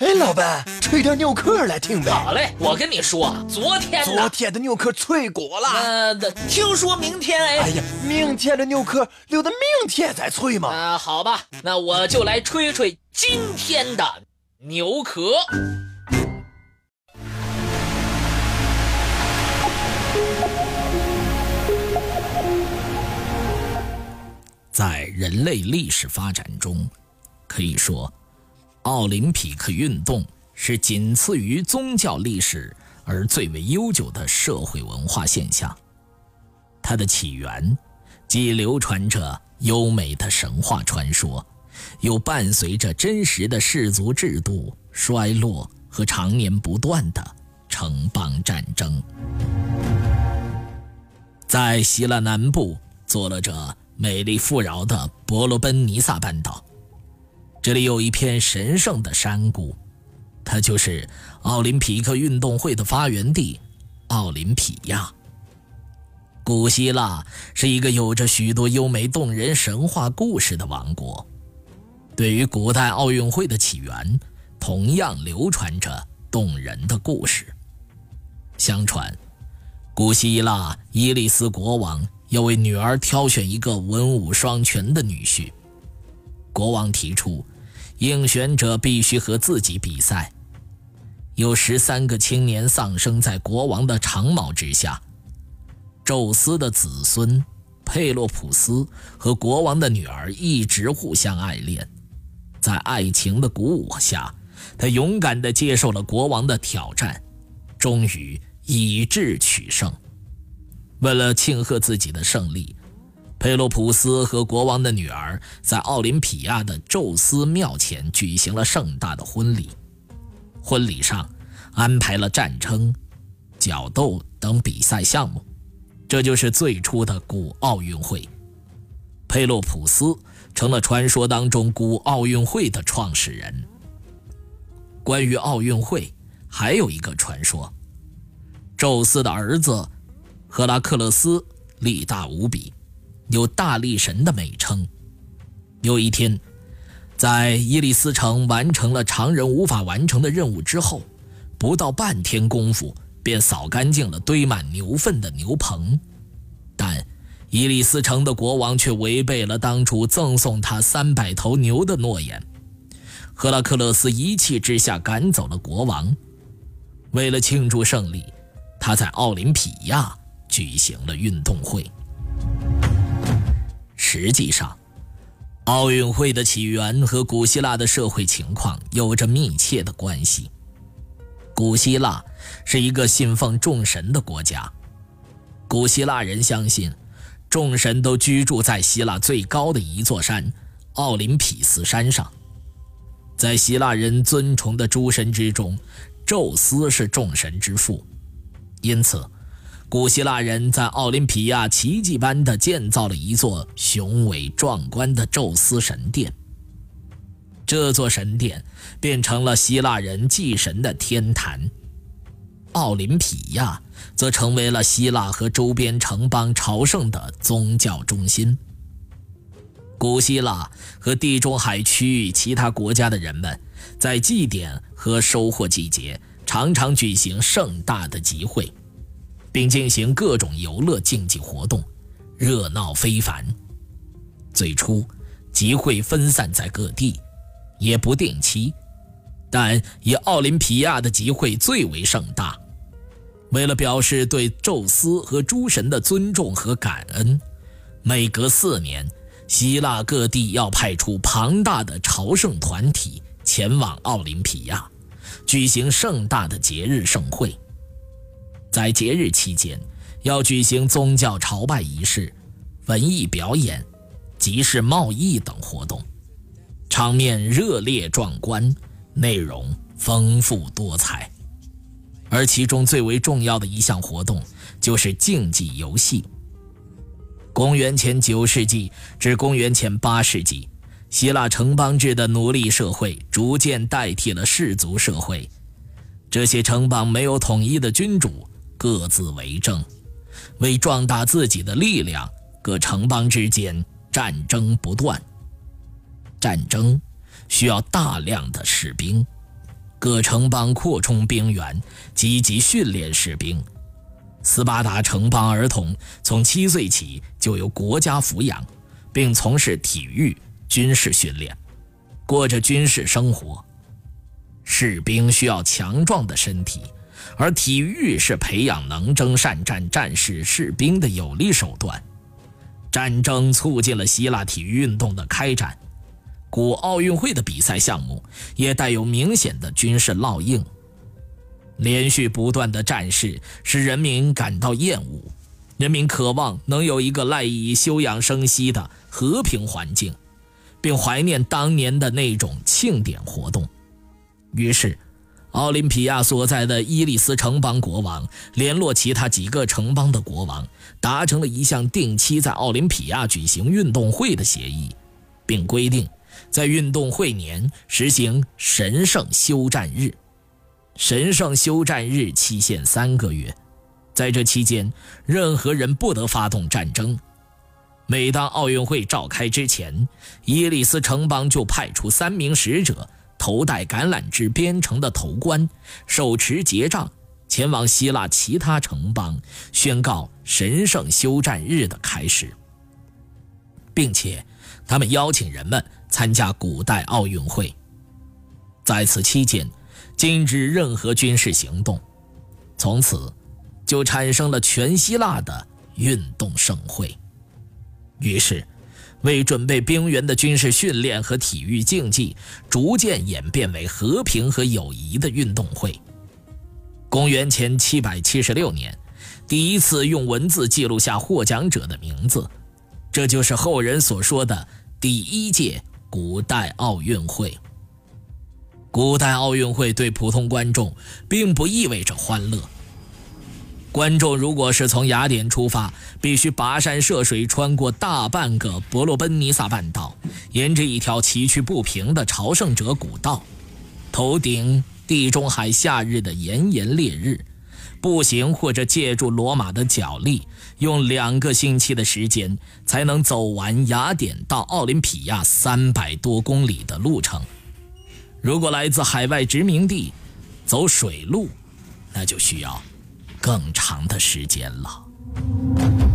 哎，老板，吹点牛壳来听呗。好嘞，我跟你说，昨天昨天的牛壳脆骨了。呃，听说明天哎。哎呀，明天的牛壳留到明天再吹嘛。啊，好吧，那我就来吹吹今天的牛壳。在人类历史发展中，可以说。奥林匹克运动是仅次于宗教历史而最为悠久的社会文化现象。它的起源既流传着优美的神话传说，又伴随着真实的氏族制度衰落和常年不断的城邦战争。在希腊南部坐落着美丽富饶的伯罗奔尼撒半岛。这里有一片神圣的山谷，它就是奥林匹克运动会的发源地——奥林匹亚。古希腊是一个有着许多优美动人神话故事的王国，对于古代奥运会的起源，同样流传着动人的故事。相传，古希腊伊利斯国王要为女儿挑选一个文武双全的女婿。国王提出，应选者必须和自己比赛。有十三个青年丧生在国王的长矛之下。宙斯的子孙佩洛普斯和国王的女儿一直互相爱恋，在爱情的鼓舞下，他勇敢地接受了国王的挑战，终于以智取胜。为了庆贺自己的胜利。佩洛普斯和国王的女儿在奥林匹亚的宙斯庙前举行了盛大的婚礼。婚礼上安排了战争、角斗等比赛项目，这就是最初的古奥运会。佩洛普斯成了传说当中古奥运会的创始人。关于奥运会，还有一个传说：宙斯的儿子赫拉克勒斯力大无比。有大力神的美称。有一天，在伊利斯城完成了常人无法完成的任务之后，不到半天功夫便扫干净了堆满牛粪的牛棚。但伊利斯城的国王却违背了当初赠送他三百头牛的诺言。赫拉克勒斯一气之下赶走了国王。为了庆祝胜利，他在奥林匹亚举行了运动会。实际上，奥运会的起源和古希腊的社会情况有着密切的关系。古希腊是一个信奉众神的国家，古希腊人相信，众神都居住在希腊最高的一座山——奥林匹斯山上。在希腊人尊崇的诸神之中，宙斯是众神之父，因此。古希腊人在奥林匹亚奇迹般地建造了一座雄伟壮观的宙斯神殿，这座神殿变成了希腊人祭神的天坛，奥林匹亚则成为了希腊和周边城邦朝圣的宗教中心。古希腊和地中海区域其他国家的人们，在祭典和收获季节常常举行盛大的集会。并进行各种游乐竞技活动，热闹非凡。最初，集会分散在各地，也不定期，但以奥林匹亚的集会最为盛大。为了表示对宙斯和诸神的尊重和感恩，每隔四年，希腊各地要派出庞大的朝圣团体前往奥林匹亚，举行盛大的节日盛会。在节日期间，要举行宗教朝拜仪式、文艺表演、集市贸易等活动，场面热烈壮观，内容丰富多彩。而其中最为重要的一项活动就是竞技游戏。公元前九世纪至公元前八世纪，希腊城邦制的奴隶社会逐渐代替了氏族社会，这些城邦没有统一的君主。各自为政，为壮大自己的力量，各城邦之间战争不断。战争需要大量的士兵，各城邦扩充兵源，积极训练士兵。斯巴达城邦儿童从七岁起就由国家抚养，并从事体育、军事训练，过着军事生活。士兵需要强壮的身体，而体育是培养能征善战战士士兵的有力手段。战争促进了希腊体育运动的开展，古奥运会的比赛项目也带有明显的军事烙印。连续不断的战事使人民感到厌恶，人民渴望能有一个赖以休养生息的和平环境，并怀念当年的那种庆典活动。于是，奥林匹亚所在的伊利斯城邦国王联络其他几个城邦的国王，达成了一项定期在奥林匹亚举行运动会的协议，并规定在运动会年实行神圣休战日。神圣休战日期限三个月，在这期间，任何人不得发动战争。每当奥运会召开之前，伊利斯城邦就派出三名使者，头戴橄榄枝编成的头冠，手持结杖，前往希腊其他城邦，宣告神圣休战日的开始，并且他们邀请人们参加古代奥运会。在此期间。禁止任何军事行动，从此就产生了全希腊的运动盛会。于是，为准备兵员的军事训练和体育竞技，逐渐演变为和平和友谊的运动会。公元前776年，第一次用文字记录下获奖者的名字，这就是后人所说的第一届古代奥运会。古代奥运会对普通观众并不意味着欢乐。观众如果是从雅典出发，必须跋山涉水，穿过大半个伯罗奔尼撒半岛，沿着一条崎岖不平的朝圣者古道，头顶地中海夏日的炎炎烈日，步行或者借助罗马的脚力，用两个星期的时间才能走完雅典到奥林匹亚三百多公里的路程。如果来自海外殖民地，走水路，那就需要更长的时间了。